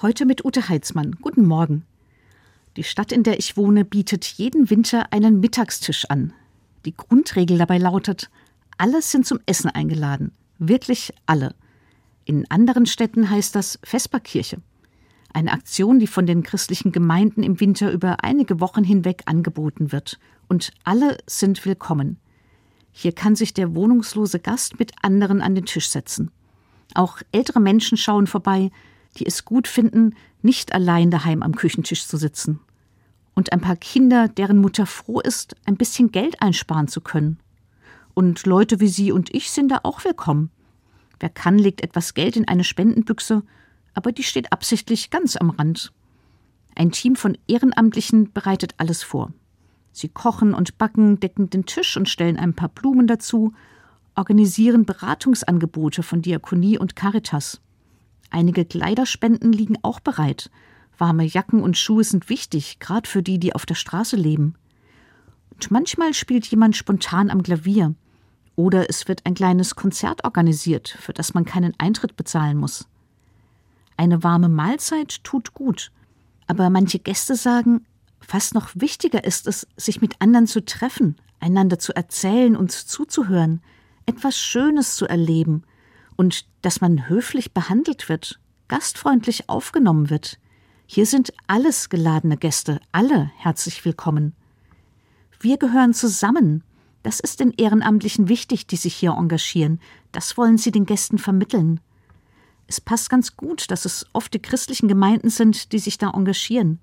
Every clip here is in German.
Heute mit Ute Heitzmann. Guten Morgen. Die Stadt, in der ich wohne, bietet jeden Winter einen Mittagstisch an. Die Grundregel dabei lautet, alle sind zum Essen eingeladen. Wirklich alle. In anderen Städten heißt das Vesperkirche. Eine Aktion, die von den christlichen Gemeinden im Winter über einige Wochen hinweg angeboten wird. Und alle sind willkommen. Hier kann sich der wohnungslose Gast mit anderen an den Tisch setzen. Auch ältere Menschen schauen vorbei, die es gut finden, nicht allein daheim am Küchentisch zu sitzen. Und ein paar Kinder, deren Mutter froh ist, ein bisschen Geld einsparen zu können. Und Leute wie Sie und ich sind da auch willkommen. Wer kann, legt etwas Geld in eine Spendenbüchse, aber die steht absichtlich ganz am Rand. Ein Team von Ehrenamtlichen bereitet alles vor. Sie kochen und backen, decken den Tisch und stellen ein paar Blumen dazu, organisieren Beratungsangebote von Diakonie und Caritas. Einige Kleiderspenden liegen auch bereit. Warme Jacken und Schuhe sind wichtig, gerade für die, die auf der Straße leben. Und manchmal spielt jemand spontan am Klavier. Oder es wird ein kleines Konzert organisiert, für das man keinen Eintritt bezahlen muss. Eine warme Mahlzeit tut gut. Aber manche Gäste sagen, fast noch wichtiger ist es, sich mit anderen zu treffen, einander zu erzählen und zuzuhören, etwas Schönes zu erleben – und dass man höflich behandelt wird, gastfreundlich aufgenommen wird. Hier sind alles geladene Gäste, alle herzlich willkommen. Wir gehören zusammen. Das ist den Ehrenamtlichen wichtig, die sich hier engagieren. Das wollen sie den Gästen vermitteln. Es passt ganz gut, dass es oft die christlichen Gemeinden sind, die sich da engagieren,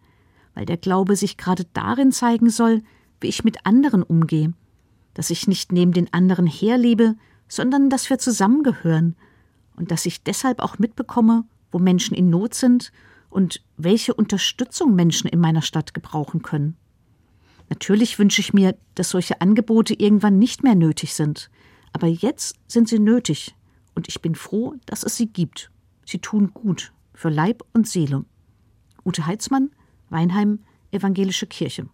weil der Glaube sich gerade darin zeigen soll, wie ich mit anderen umgehe, dass ich nicht neben den anderen herlebe, sondern dass wir zusammengehören und dass ich deshalb auch mitbekomme, wo Menschen in Not sind und welche Unterstützung Menschen in meiner Stadt gebrauchen können. Natürlich wünsche ich mir, dass solche Angebote irgendwann nicht mehr nötig sind, aber jetzt sind sie nötig und ich bin froh, dass es sie gibt. Sie tun gut für Leib und Seele. Ute Heitzmann, Weinheim, Evangelische Kirche.